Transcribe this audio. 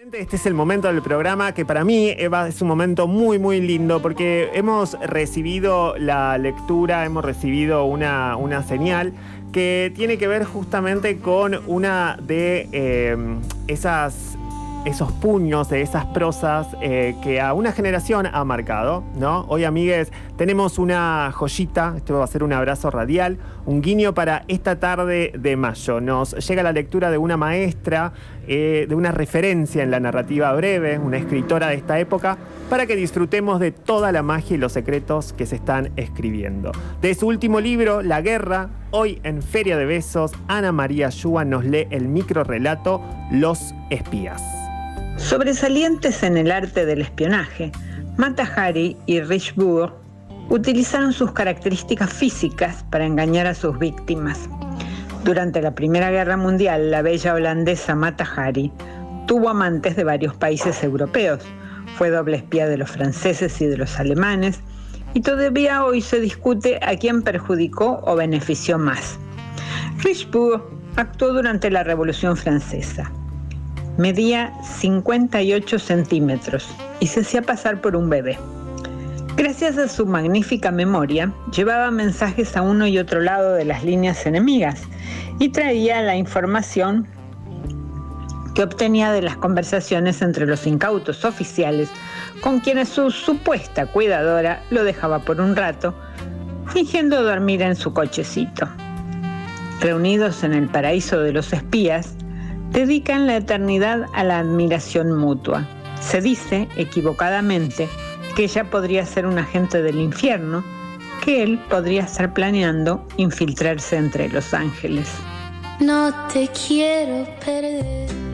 Este es el momento del programa que para mí, Eva, es un momento muy, muy lindo porque hemos recibido la lectura, hemos recibido una, una señal que tiene que ver justamente con una de eh, esas esos puños, de esas prosas eh, que a una generación ha marcado, ¿no? Hoy, amigues, tenemos una joyita, esto va a ser un abrazo radial, un guiño para esta tarde de mayo. Nos llega la lectura de una maestra, eh, de una referencia en la narrativa breve, una escritora de esta época, para que disfrutemos de toda la magia y los secretos que se están escribiendo. De su último libro, La Guerra, hoy en Feria de Besos, Ana María Yua nos lee el micro relato Los Espías. Sobresalientes en el arte del espionaje, Mata Hari y Richbourg utilizaron sus características físicas para engañar a sus víctimas. Durante la Primera Guerra Mundial, la bella holandesa Mata Hari tuvo amantes de varios países europeos. Fue doble espía de los franceses y de los alemanes y todavía hoy se discute a quién perjudicó o benefició más. Richbourg actuó durante la Revolución Francesa. Medía 58 centímetros y se hacía pasar por un bebé. Gracias a su magnífica memoria, llevaba mensajes a uno y otro lado de las líneas enemigas y traía la información que obtenía de las conversaciones entre los incautos oficiales con quienes su supuesta cuidadora lo dejaba por un rato, fingiendo dormir en su cochecito. Reunidos en el paraíso de los espías, dedican la eternidad a la admiración mutua. Se dice, equivocadamente, que ella podría ser un agente del infierno, que él podría estar planeando infiltrarse entre los ángeles. No te quiero perder.